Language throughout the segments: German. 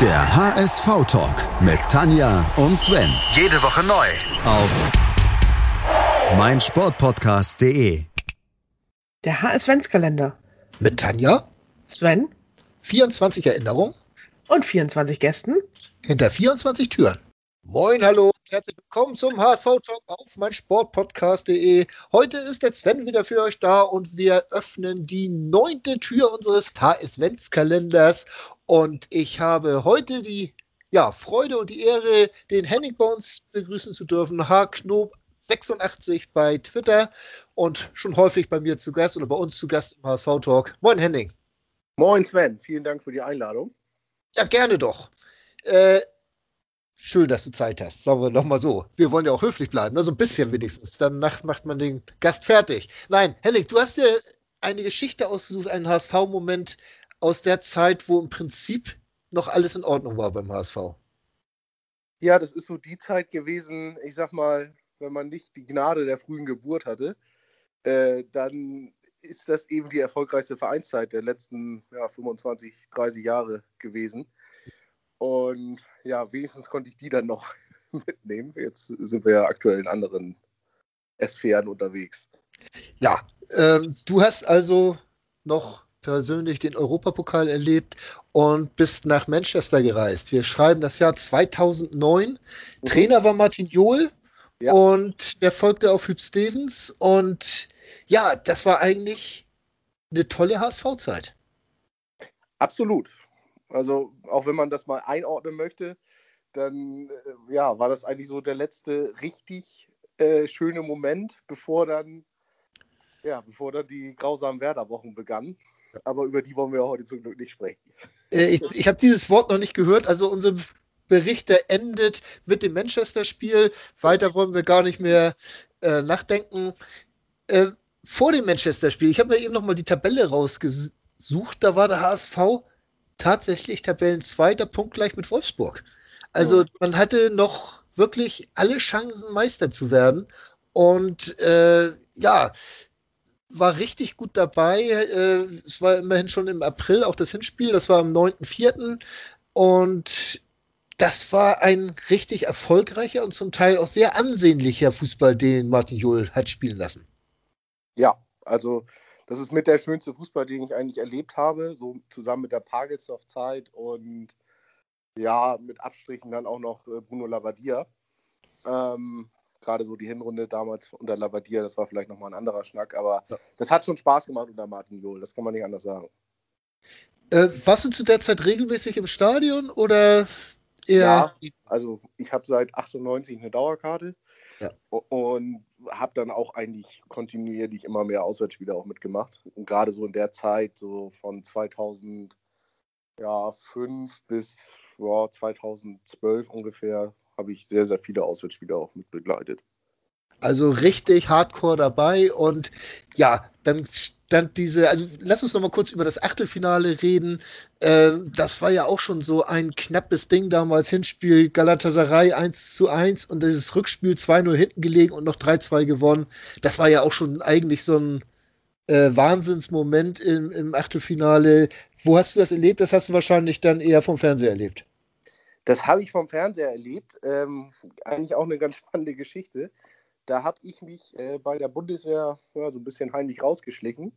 Der HSV-Talk mit Tanja und Sven. Jede Woche neu. Auf meinsportpodcast.de. Der HS-Kalender. Mit Tanja, Sven 24 Erinnerungen und 24 Gästen. hinter 24 Türen. Moin, hallo, herzlich willkommen zum HSV-Talk auf meinsportpodcast.de. Heute ist der Sven wieder für euch da und wir öffnen die neunte Tür unseres HS-Kalenders. Und ich habe heute die ja, Freude und die Ehre, den Henning bei uns begrüßen zu dürfen. H-Knob 86 bei Twitter und schon häufig bei mir zu Gast oder bei uns zu Gast im HSV-Talk. Moin, Henning. Moin Sven, vielen Dank für die Einladung. Ja, gerne doch. Äh, schön, dass du Zeit hast. Sagen wir noch mal so. Wir wollen ja auch höflich bleiben, nur so ein bisschen wenigstens. Danach macht man den Gast fertig. Nein, Henning, du hast dir eine Geschichte ausgesucht, einen HSV-Moment aus der Zeit, wo im Prinzip noch alles in Ordnung war beim HSV. Ja, das ist so die Zeit gewesen, ich sag mal, wenn man nicht die Gnade der frühen Geburt hatte, äh, dann ist das eben die erfolgreichste Vereinszeit der letzten ja, 25, 30 Jahre gewesen. Und ja, wenigstens konnte ich die dann noch mitnehmen. Jetzt sind wir ja aktuell in anderen Sphären unterwegs. Ja, ähm, du hast also noch persönlich den Europapokal erlebt und bist nach Manchester gereist. Wir schreiben das Jahr 2009. Trainer war Martin Johl Ja. und der folgte auf Hüb Stevens. Und ja, das war eigentlich eine tolle HSV-Zeit. Absolut. Also auch wenn man das mal einordnen möchte, dann äh, ja, war das eigentlich so der letzte richtig äh, schöne Moment, bevor dann, ja, bevor dann die grausamen Werder-Wochen begannen. Aber über die wollen wir heute zum Glück nicht sprechen. Äh, ich ich habe dieses Wort noch nicht gehört. Also unser Bericht, der endet mit dem Manchester-Spiel. Weiter wollen wir gar nicht mehr äh, nachdenken. Äh, vor dem Manchester-Spiel, ich habe mir eben noch mal die Tabelle rausgesucht. Da war der HSV tatsächlich Tabellenzweiter, punktgleich mit Wolfsburg. Also Ja. man hatte noch wirklich alle Chancen, Meister zu werden. Und äh, ja, war richtig gut dabei. Äh, es war immerhin schon im April auch das Hinspiel. Das war am 9.4. Und das war ein richtig erfolgreicher und zum Teil auch sehr ansehnlicher Fußball, den Martin Jol hat spielen lassen. Ja, also das ist mit der schönste Fußball, den ich eigentlich erlebt habe, so zusammen mit der Pagelsdorf-Zeit und ja, mit Abstrichen dann auch noch äh, Bruno Labbadia. Ähm, Gerade so die Hinrunde damals unter Labbadia, das war vielleicht nochmal ein anderer Schnack, aber Ja. das hat schon Spaß gemacht unter Martin Johl, das kann man nicht anders sagen. Äh, warst du zu der Zeit regelmäßig im Stadion oder eher? Ja, also ich habe seit 98 eine Dauerkarte Ja. und habe dann auch eigentlich kontinuierlich immer mehr Auswärtsspiele auch mitgemacht. Und gerade so in der Zeit, so von 2005 bis ja, 2012 ungefähr, habe ich sehr, sehr viele Auswärtsspiele auch mit begleitet. Also richtig hardcore dabei und ja, dann stand diese, also lass uns noch mal kurz über das Achtelfinale reden. Äh, das war ja auch schon so ein knappes Ding damals, Hinspiel Galatasaray 1 zu 1 und dieses Rückspiel 2-0 hinten gelegen und noch 3-2 gewonnen. Das war ja auch schon eigentlich so ein äh, Wahnsinnsmoment im, im Achtelfinale. Wo hast du das erlebt? Das hast du wahrscheinlich dann eher vom Fernseher erlebt. Das habe ich vom Fernseher erlebt. Ähm, eigentlich auch eine ganz spannende Geschichte. Da habe ich mich äh, bei der Bundeswehr ja, so ein bisschen heimlich rausgeschlichen,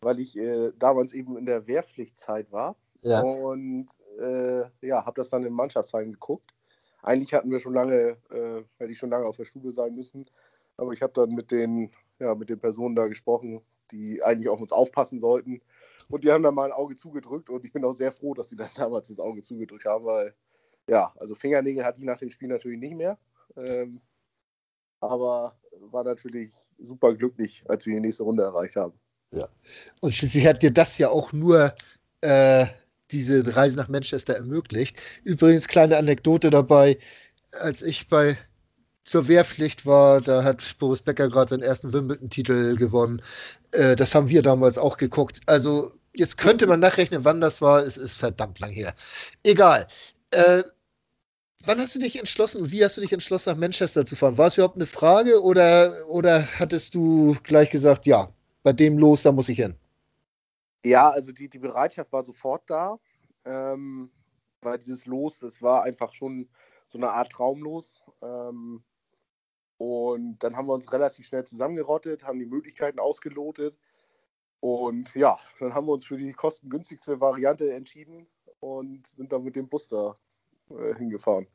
weil ich äh, damals eben in der Wehrpflichtzeit war. Ja. Und äh, ja, habe das dann im Mannschaftsheim geguckt. Eigentlich hatten wir schon lange, äh, hätte ich schon lange auf der Stube sein müssen. Aber ich habe dann mit den, ja, mit den Personen da gesprochen, die eigentlich auf uns aufpassen sollten. Und die haben dann mal ein Auge zugedrückt. Und ich bin auch sehr froh, dass die dann damals das Auge zugedrückt haben, weil ja, also Fingernägel hatte ich nach dem Spiel natürlich nicht mehr. Ähm, aber war natürlich super glücklich, als wir die nächste Runde erreicht haben. Und schließlich hat dir das ja auch nur äh, diese Reise nach Manchester ermöglicht. Übrigens, kleine Anekdote dabei, als ich bei zur Wehrpflicht war, da hat Boris Becker gerade seinen ersten Wimbledon-Titel gewonnen. Äh, das haben wir damals auch geguckt. Also jetzt könnte man nachrechnen, wann das war. Es ist verdammt lang her. Egal. Äh, wann hast du dich entschlossen und wie hast du dich entschlossen, nach Manchester zu fahren? War es überhaupt eine Frage oder, oder hattest du gleich gesagt, ja, bei dem los, da muss ich hin? Ja, also die, die Bereitschaft war sofort da. Ähm, weil dieses Los, das war einfach schon so eine Art Traumlos. Ähm, und dann haben wir uns relativ schnell zusammengerottet, haben die Möglichkeiten ausgelotet. Und ja, dann haben wir uns für die kostengünstigste Variante entschieden und sind dann mit dem Bus da äh, hingefahren.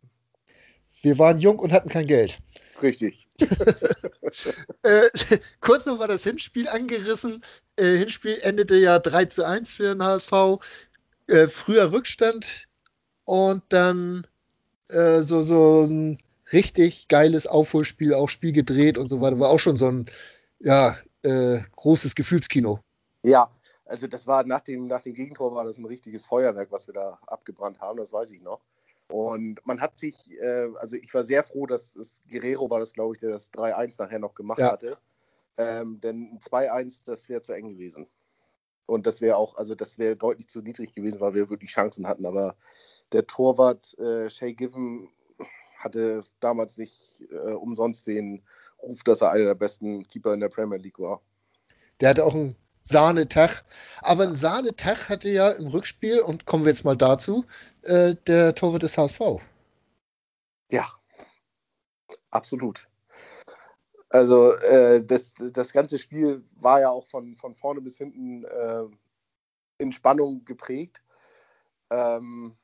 Wir waren jung und hatten kein Geld. Richtig. äh, kurz noch war das Hinspiel angerissen. Äh, Hinspiel endete ja 3 zu 1 für den HSV. Äh, früher Rückstand und dann äh, so, so ein richtig geiles Aufholspiel, auch Spiel gedreht und so weiter. War auch schon so ein ja, äh, großes Gefühlskino. Ja, also das war nach dem, nach dem Gegentor war das ein richtiges Feuerwerk, was wir da abgebrannt haben, das weiß ich noch. Und man hat sich, äh, also ich war sehr froh, dass es Guerrero war das, glaube ich, der das 3-1 nachher noch gemacht ja. hatte. Ähm, denn 2-1, das wäre zu eng gewesen. Und das wäre auch, also das wäre deutlich zu niedrig gewesen, weil wir wirklich Chancen hatten. Aber der Torwart äh, Shay Given hatte damals nicht äh, umsonst den Ruf, dass er einer der besten Keeper in der Premier League war. Der hatte auch einen Sahnetag. Aber ein Sahnetag hatte ja im Rückspiel, und kommen wir jetzt mal dazu, äh, der Torwart des HSV. Ja, absolut. Also äh, das, das ganze Spiel war ja auch von, von vorne bis hinten äh, in Spannung geprägt. Ähm,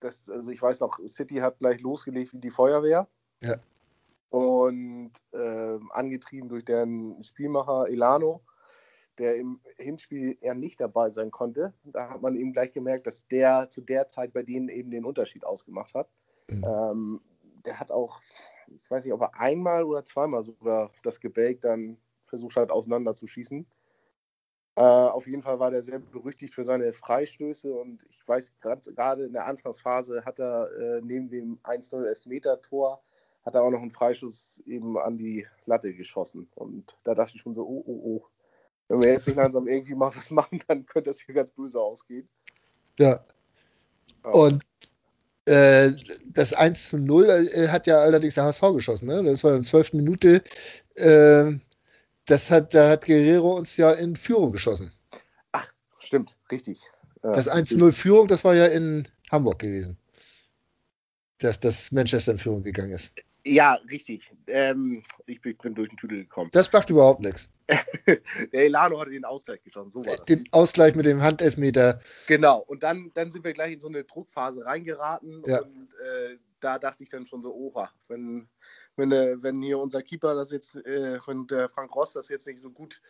das, also ich weiß noch, City hat gleich losgelegt wie die Feuerwehr. Ja. Und äh, angetrieben durch deren Spielmacher Elano, der im Hinspiel eher nicht dabei sein konnte. Da hat man eben gleich gemerkt, dass der zu der Zeit bei denen eben den Unterschied ausgemacht hat. Mhm. Ähm, der hat auch, ich weiß nicht, ob er einmal oder zweimal sogar das Gebälk dann versucht hat, auseinanderzuschießen. Äh, auf jeden Fall war der sehr berüchtigt für seine Freistöße und ich weiß gerade in der Anfangsphase hat er äh, neben dem 1-0 Elfmeter-Tor hat er auch noch einen Freischuss eben an die Latte geschossen. Und da dachte ich schon so, oh, oh, oh. Wenn wir jetzt nicht langsam irgendwie mal was machen, dann könnte das hier ganz böse ausgehen. Ja. ja. Und äh, das 1 zu 0 äh, hat ja allerdings der HSV geschossen. Ne? Das war in der 12. Minute. Äh, das hat, da hat Guerrero uns ja in Führung geschossen. Ach, stimmt, richtig. Das 1-0 Führung, das war ja in Hamburg gewesen. Dass das Manchester in Führung gegangen ist. Ja, richtig. Ähm, ich, bin, durch den Tüdel gekommen. Das macht überhaupt nichts. Der Elano hatte den Ausgleich geschossen, so war das. Den Ausgleich mit dem Handelfmeter. Genau, und dann, dann sind wir gleich in so eine Druckphase reingeraten ja. und äh, da dachte ich dann schon so, oha, wenn, wenn, äh, wenn hier unser Keeper das jetzt, äh, wenn der Frank Ross das jetzt nicht so gut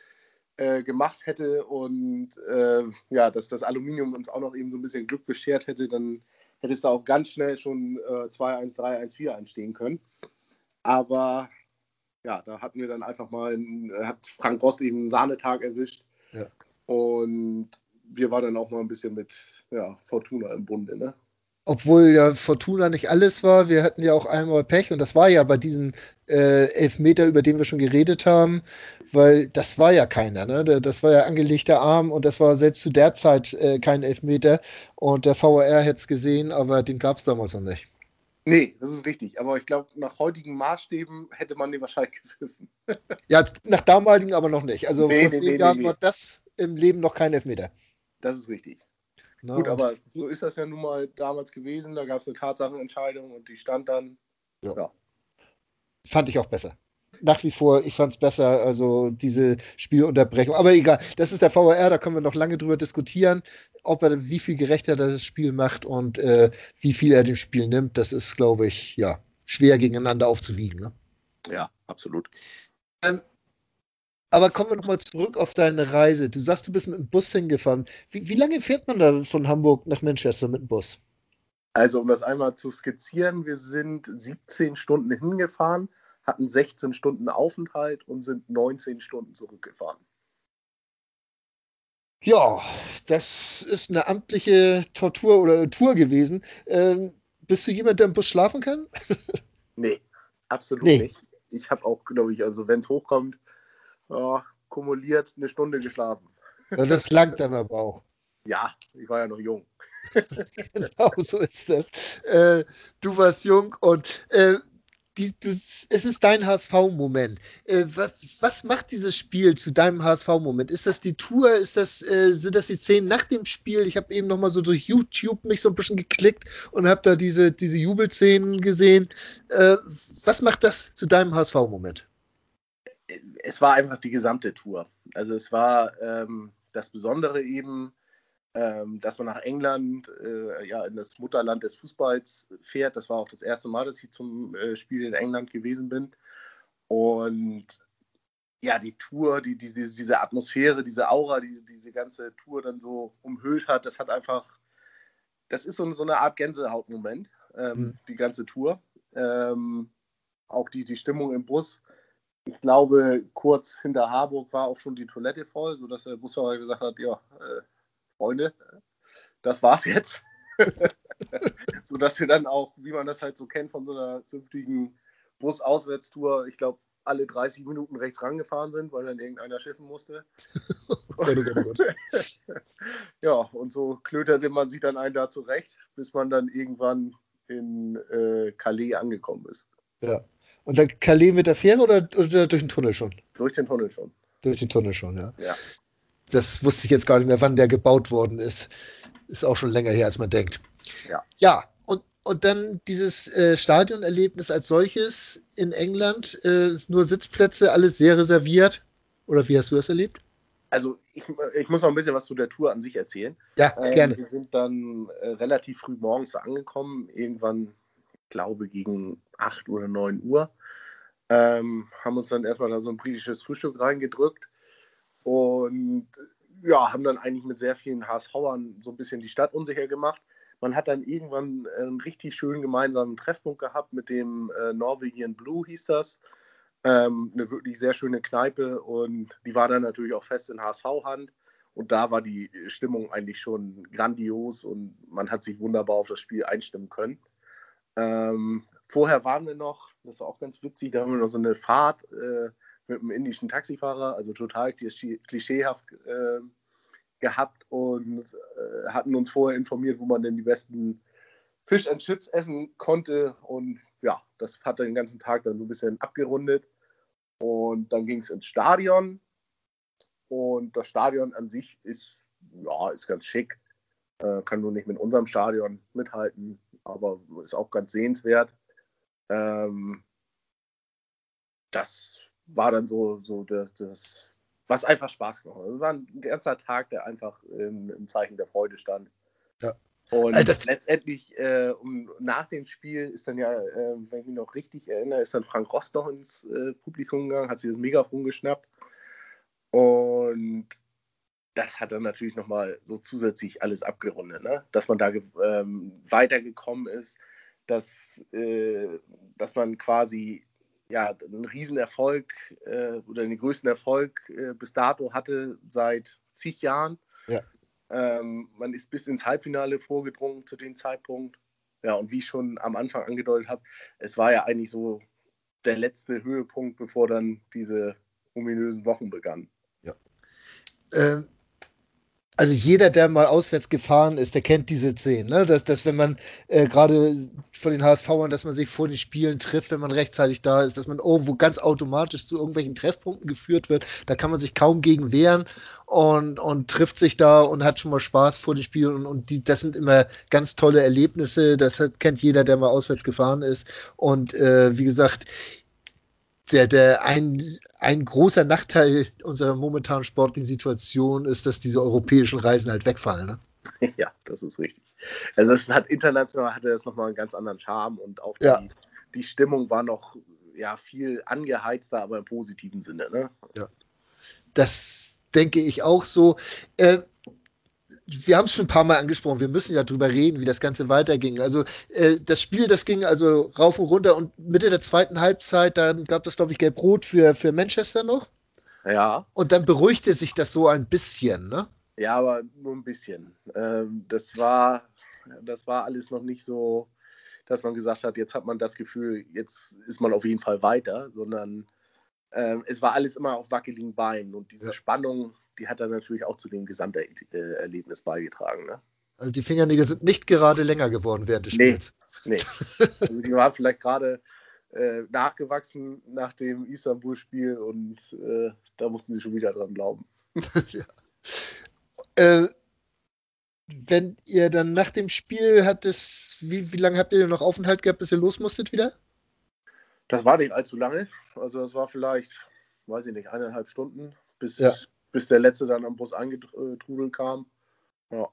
äh, gemacht hätte und äh, ja, dass das Aluminium uns auch noch eben so ein bisschen Glück beschert hätte, dann hätte es da auch ganz schnell schon äh, 2-1, 3-1, 4 anstehen können. Aber ja, da hatten wir dann einfach mal, einen, hat Frank Ross eben einen Sahnetag erwischt. Ja. Und wir waren dann auch mal ein bisschen mit ja, Fortuna im Bunde. Ne? Obwohl ja Fortuna nicht alles war. Wir hatten ja auch einmal Pech und das war ja bei diesem äh, Elfmeter, über den wir schon geredet haben, weil das war ja keiner. Ne? Das war ja angelegter Arm und das war selbst zu der Zeit äh, kein Elfmeter und der VAR hätte es gesehen, aber den gab es damals noch nicht. Nee, das ist richtig. Aber ich glaube, nach heutigen Maßstäben hätte man den wahrscheinlich gepfiffen. ja, nach damaligen aber noch nicht. Also nee, vor zehn nee, Jahren war das im Leben noch kein Elfmeter. Das ist richtig. Na, Gut, aber so ist das ja nun mal damals gewesen. Da gab es eine Tatsachenentscheidung und die stand dann. Ja. ja. Fand ich auch besser. Nach wie vor, ich fand es besser, also diese Spielunterbrechung. Aber egal, das ist der VAR, da können wir noch lange drüber diskutieren, ob er wie viel gerechter das Spiel macht und äh, wie viel er dem Spiel nimmt. Das ist, glaube ich, ja, schwer gegeneinander aufzuwiegen. Ne? Ja, absolut. Ähm, aber kommen wir nochmal zurück auf deine Reise. Du sagst, du bist mit dem Bus hingefahren. Wie, wie lange fährt man da von Hamburg nach Manchester mit dem Bus? Also, um das einmal zu skizzieren, wir sind 17 Stunden hingefahren, hatten 16 Stunden Aufenthalt und sind 19 Stunden zurückgefahren. Ja, das ist eine amtliche Tortur oder Tour gewesen. Ähm, bist du jemand, der im Bus schlafen kann? nee, absolut nee. nicht. Ich habe auch, glaube ich, also wenn es hochkommt, ja, kumuliert eine Stunde geschlafen. Ja, das langt dann aber auch. Ja, ich war ja noch jung. genau, so ist das. Äh, du warst jung und äh, die, du, es ist dein HSV-Moment. Äh, was, was macht dieses Spiel zu deinem HSV-Moment? Ist das die Tour? Ist das, äh, sind das die Szenen nach dem Spiel? Ich habe eben noch mal so durch YouTube mich so ein bisschen geklickt und habe da diese, diese Jubelszenen gesehen. Äh, was macht das zu deinem HSV-Moment? Es war einfach die gesamte Tour. Also es war ähm, das Besondere eben, ähm, dass man nach England, äh, ja, in das Mutterland des Fußballs fährt. Das war auch das erste Mal, dass ich zum äh, Spiel in England gewesen bin. Und ja, die Tour, die, die, diese Atmosphäre, diese Aura, die diese ganze Tour dann so umhüllt hat, das hat einfach, das ist so, so eine Art Gänsehautmoment, ähm, mhm. die ganze Tour. Ähm, auch die, die Stimmung im Bus. Ich glaube, kurz hinter Harburg war auch schon die Toilette voll, sodass der Busfahrer gesagt hat, ja, äh, Freunde, das war's jetzt. Sodass wir dann auch, wie man das halt so kennt von so einer zünftigen Bus-Auswärtstour, ich glaube, alle 30 Minuten rechts rangefahren sind, weil dann irgendeiner schiffen musste. Oh oh ja, und so klöterte man sich dann einen da zurecht, bis man dann irgendwann in äh, Calais angekommen ist. Ja. Und dann Calais mit der Fähre oder, oder durch den Tunnel schon? Durch den Tunnel schon. Durch den Tunnel schon, ja. Ja das wusste ich jetzt gar nicht mehr, wann der gebaut worden ist. Ist auch schon länger her, als man denkt. Ja. Ja, und, und dann dieses äh, Stadionerlebnis als solches in England, äh, nur Sitzplätze, alles sehr reserviert. Oder wie hast du das erlebt? Also ich, ich muss noch ein bisschen was zu der Tour an sich erzählen. Ja, ähm, gerne. Wir sind dann äh, relativ früh morgens angekommen, irgendwann, ich glaube, gegen 8 oder 9 Uhr. Ähm, haben uns dann erstmal da so ein britisches Frühstück reingedrückt und ja, haben dann eigentlich mit sehr vielen HSVern so ein bisschen die Stadt unsicher gemacht. Man hat dann irgendwann einen richtig schönen gemeinsamen Treffpunkt gehabt mit dem äh, Norwegian Blue, hieß das. Ähm, eine wirklich sehr schöne Kneipe und die war dann natürlich auch fest in HSV-Hand. Und da war die Stimmung eigentlich schon grandios und man hat sich wunderbar auf das Spiel einstimmen können. Ähm, vorher waren wir noch, das war auch ganz witzig, da haben wir noch so eine Fahrt äh, mit einem indischen Taxifahrer, also total klischeehaft äh, gehabt und äh, hatten uns vorher informiert, wo man denn die besten Fish and Chips essen konnte. Und ja, das hat den ganzen Tag dann so ein bisschen abgerundet. Und dann ging es ins Stadion. Und das Stadion an sich ist, ja, ist ganz schick. Äh, kann nur nicht mit unserem Stadion mithalten, aber ist auch ganz sehenswert. Ähm, das war dann so, so das, das, was einfach Spaß gemacht hat. Es war ein ganzer Tag, der einfach im, im Zeichen der Freude stand. Ja. Und Alter. letztendlich, äh, um, nach dem Spiel ist dann ja, äh, wenn ich mich noch richtig erinnere, ist dann Frank Rost noch ins äh, Publikum gegangen, hat sich das Megafon geschnappt. Und das hat dann natürlich nochmal so zusätzlich alles abgerundet, ne? dass man da ähm, weitergekommen ist, dass, äh, dass man quasi ja, einen Riesenerfolg äh, oder den größten Erfolg äh, bis dato hatte seit zig Jahren. Ja. Ähm, man ist bis ins Halbfinale vorgedrungen zu dem Zeitpunkt. Ja, und wie ich schon am Anfang angedeutet habe, es war ja eigentlich so der letzte Höhepunkt, bevor dann diese ominösen Wochen begannen. Ja. Ähm, also jeder, der mal auswärts gefahren ist, der kennt diese Szenen. Ne? Dass, dass wenn man äh, gerade von den HSVern, dass man sich vor den Spielen trifft, wenn man rechtzeitig da ist, dass man irgendwo ganz automatisch zu irgendwelchen Treffpunkten geführt wird, da kann man sich kaum gegen wehren und, und trifft sich da und hat schon mal Spaß vor den Spielen und, und die, das sind immer ganz tolle Erlebnisse. Das hat, kennt jeder, der mal auswärts gefahren ist. Und äh, wie gesagt, der, der ein, ein großer Nachteil unserer momentanen sportlichen Situation ist, dass diese europäischen Reisen halt wegfallen. Ne? Ja, das ist richtig. Also es hat international hatte es nochmal einen ganz anderen Charme und auch die, ja. die Stimmung war noch ja, viel angeheizter, aber im positiven Sinne. Ne? Ja. Das denke ich auch so. Äh, wir haben es schon ein paar Mal angesprochen, wir müssen ja drüber reden, wie das Ganze weiterging. Also äh, das Spiel, das ging also rauf und runter und Mitte der zweiten Halbzeit, dann gab es, glaube ich, Gelb-Rot für, für Manchester noch. Ja. Und dann beruhigte sich das so ein bisschen, ne? Ja, aber nur ein bisschen. Ähm, das war, das war alles noch nicht so, dass man gesagt hat, jetzt hat man das Gefühl, jetzt ist man auf jeden Fall weiter, sondern ähm, es war alles immer auf wackeligen Beinen und diese. Spannung die hat dann natürlich auch zu dem Gesamterlebnis beigetragen. Ne? Also die Fingernägel sind nicht gerade länger geworden während des Spiels. Nee, nee. Also die waren vielleicht gerade äh, nachgewachsen nach dem Istanbul-Spiel und äh, da mussten sie schon wieder dran glauben. ja. äh, wenn ihr dann nach dem Spiel hattet, wie, wie lange habt ihr denn noch Aufenthalt gehabt, bis ihr los musstet wieder? Das war nicht allzu lange. Also das war vielleicht, weiß ich nicht, eineinhalb Stunden, bis, Ja. Bis der letzte dann am Bus angetrudelt kam. Ja.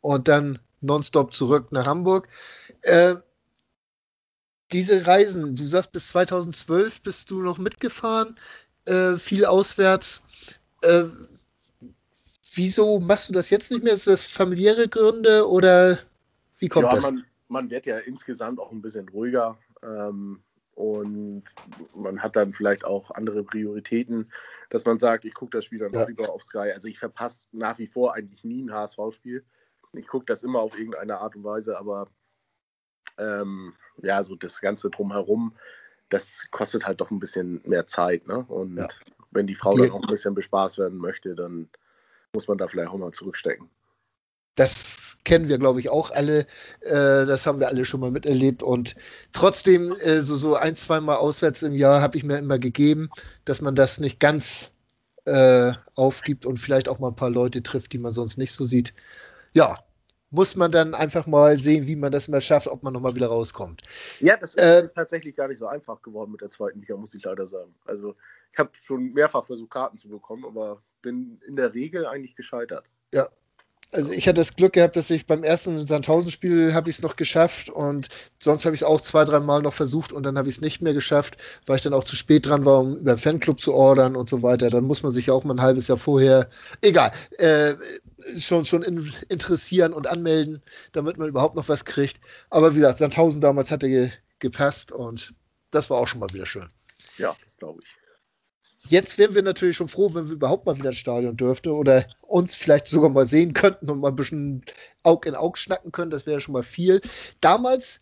und dann nonstop zurück nach Hamburg. Äh, diese Reisen, du sagst, bis 2012 bist du noch mitgefahren, äh, viel auswärts. Äh, wieso machst du das jetzt nicht mehr? Ist das familiäre Gründe oder wie kommt ja, das? Man, man wird ja insgesamt auch ein bisschen ruhiger ähm, und man hat dann vielleicht auch andere Prioritäten, dass man sagt, ich gucke das Spiel dann Ja. lieber auf Sky. Also ich verpasse nach wie vor eigentlich nie ein HSV-Spiel. Ich gucke das immer auf irgendeine Art und Weise, aber ähm, ja, so das Ganze drumherum, das kostet halt doch ein bisschen mehr Zeit. Ne? Und Ja. wenn die Frau dann auch ein bisschen bespaßt werden möchte, dann muss man da vielleicht auch mal zurückstecken. Das kennen wir, glaube ich, auch alle. Äh, das haben wir alle schon mal miterlebt. Und trotzdem, äh, so, so ein, zweimal auswärts im Jahr habe ich mir immer gegeben, dass man das nicht ganz äh, aufgibt und vielleicht auch mal ein paar Leute trifft, die man sonst nicht so sieht. Ja, muss man dann einfach mal sehen, wie man das mal schafft, ob man nochmal wieder rauskommt. Ja, das ist Äh, tatsächlich gar nicht so einfach geworden mit der zweiten Liga, muss ich leider sagen. Also ich habe schon mehrfach versucht, Karten zu bekommen, aber bin in der Regel eigentlich gescheitert. Also ich hatte das Glück gehabt, dass ich beim ersten Sandhausen-Spiel habe ich es noch geschafft und sonst habe ich es auch zwei, drei Mal noch versucht und dann habe ich es nicht mehr geschafft, weil ich dann auch zu spät dran war, um über den Fanclub zu ordern und so weiter. Dann muss man sich ja auch mal ein halbes Jahr vorher, egal, äh, schon, schon in, interessieren und anmelden, damit man überhaupt noch was kriegt. Aber wie gesagt, Sandhausen damals hatte ge, gepasst und das war auch schon mal wieder schön. Ja, das glaube ich. Jetzt wären wir natürlich schon froh, wenn wir überhaupt mal wieder ins Stadion dürften oder uns vielleicht sogar mal sehen könnten und mal ein bisschen Aug in Aug schnacken können. Das wäre schon mal viel. Damals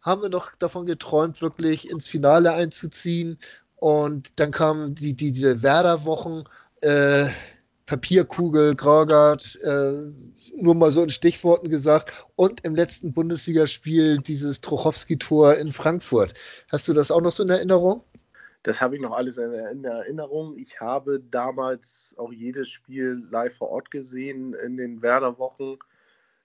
haben wir noch davon geträumt, wirklich ins Finale einzuziehen. Und dann kamen die, die, diese Werder-Wochen, äh, Papierkugel, Graugard, äh, nur mal so in Stichworten gesagt. Und im letzten Bundesligaspiel dieses Trochowski-Tor in Frankfurt. Hast du das auch noch so in Erinnerung? Das habe ich noch alles in, in Erinnerung. Ich habe damals auch jedes Spiel live vor Ort gesehen in den Werder-Wochen.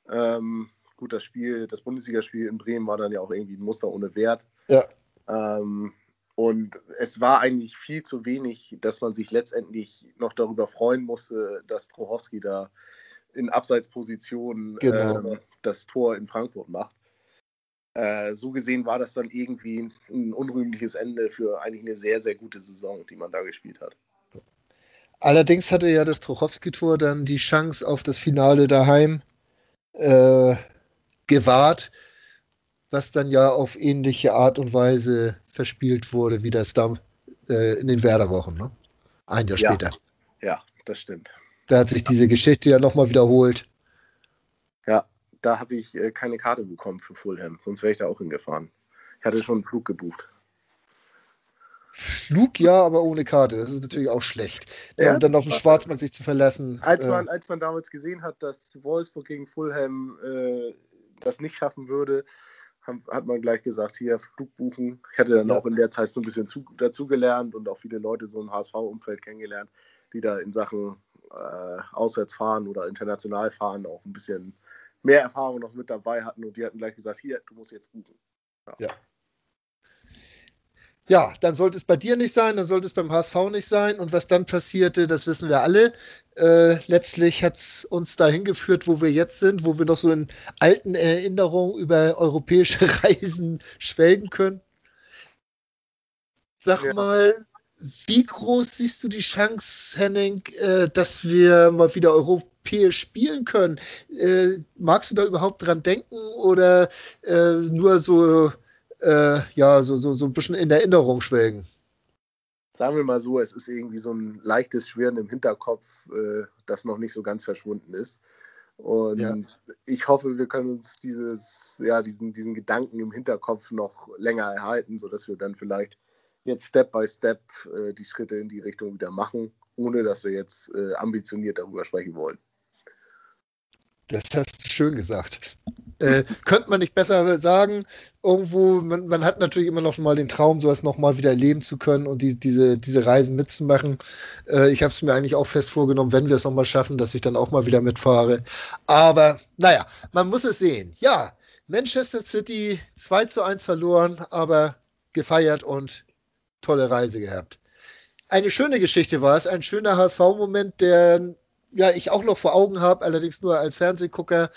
Ähm, gut, das Spiel, das Bundesligaspiel in Bremen war dann ja auch irgendwie ein Muster ohne Wert. Ja. Ähm, und es war eigentlich viel zu wenig, dass man sich letztendlich noch darüber freuen musste, dass Trochowski da in Abseitsposition Genau. ähm, das Tor in Frankfurt macht. Äh, so gesehen war das dann irgendwie ein, unrühmliches Ende für eigentlich eine sehr, sehr gute Saison, die man da gespielt hat. Allerdings hatte ja das Trochowski-Tor dann die Chance auf das Finale daheim äh, gewahrt, was dann ja auf ähnliche Art und Weise verspielt wurde, wie das dann äh, in den Werderwochen, ne? Ein Jahr Ja. später. Ja, das stimmt. Da hat sich diese Geschichte ja nochmal wiederholt. Da habe ich äh, keine Karte bekommen für Fulham, sonst wäre ich da auch hingefahren. Ich hatte schon einen Flug gebucht. Flug ja, aber ohne Karte. Das ist natürlich auch schlecht. Ja. Und dann auf den Schwarzmarkt sich zu verlassen. Als äh, man, als man damals gesehen hat, dass Wolfsburg gegen Fulham äh, das nicht schaffen würde, haben- hat man gleich gesagt, hier Flug buchen. Ich hatte dann Ja. auch in der Zeit so ein bisschen zu, dazugelernt und auch viele Leute so im HSV-Umfeld kennengelernt, die da in Sachen äh, Auswärtsfahren oder international fahren auch ein bisschen mehr Erfahrung noch mit dabei hatten und die hatten gleich gesagt, hier, du musst jetzt buchen. Ja, dann sollte es bei dir nicht sein, dann sollte es beim HSV nicht sein. Und was dann passierte, das wissen wir alle. Äh, letztlich hat es uns dahin geführt, wo wir jetzt sind, wo wir noch so in alten Erinnerungen über europäische Reisen schwelgen können. Sag Ja. mal, wie groß siehst du die Chance, Henning, äh, dass wir mal wieder europäisch spielen können? Äh, magst du da überhaupt dran denken oder äh, nur so äh, ja, so, so, so ein bisschen in Erinnerung schwelgen. Sagen wir mal so, es ist irgendwie so ein leichtes Schwirren im Hinterkopf, äh, das noch nicht so ganz verschwunden ist. Und Ja. ich hoffe, wir können uns dieses, ja, diesen, diesen Gedanken im Hinterkopf noch länger erhalten, sodass wir dann vielleicht jetzt Step by Step äh, die Schritte in die Richtung wieder machen, ohne dass wir jetzt äh, ambitioniert darüber sprechen wollen. Das hast du schön gesagt. Äh, könnte man nicht besser sagen. Irgendwo, man, man, hat natürlich immer noch mal den Traum, sowas noch mal wieder erleben zu können und die, diese, diese Reisen mitzumachen. Äh, ich habe es mir eigentlich auch fest vorgenommen, wenn wir es noch mal schaffen, dass ich dann auch mal wieder mitfahre. Aber naja, man muss es sehen. Ja, Manchester City 2 zu 1 verloren, aber gefeiert und tolle Reise gehabt. Eine schöne Geschichte war es, ein schöner HSV-Moment, der ja, ich auch noch vor Augen habe, allerdings nur als Fernsehgucker.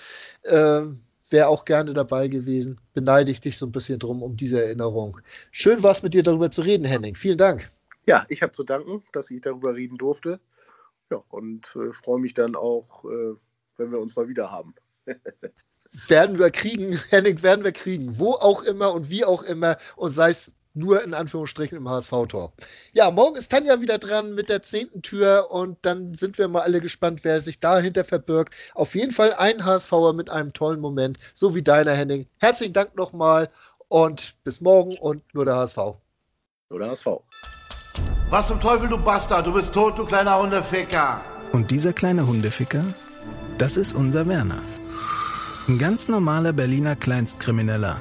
Äh, Wäre auch gerne dabei gewesen. Beneide ich dich so ein bisschen drum um diese Erinnerung. Schön war es mit dir darüber zu reden, Henning. Vielen Dank. Ja, ich habe zu danken, dass ich darüber reden durfte. Ja, und äh, freue mich dann auch, äh, wenn wir uns mal wieder haben. werden wir kriegen, Henning, werden wir kriegen. Wo auch immer und wie auch immer. Und sei es nur in Anführungsstrichen im HSV-Tor. Ja, morgen ist Tanja wieder dran mit der zehnten Tür und dann sind wir mal alle gespannt, wer sich dahinter verbirgt. Auf jeden Fall ein HSVer mit einem tollen Moment, so wie deiner, Henning. Herzlichen Dank nochmal und bis morgen und nur der HSV. Nur der HSV. Was zum Teufel, du Bastard? Du bist tot, du kleiner Hundeficker. Und dieser kleine Hundeficker, das ist unser Werner. Ein ganz normaler Berliner Kleinstkrimineller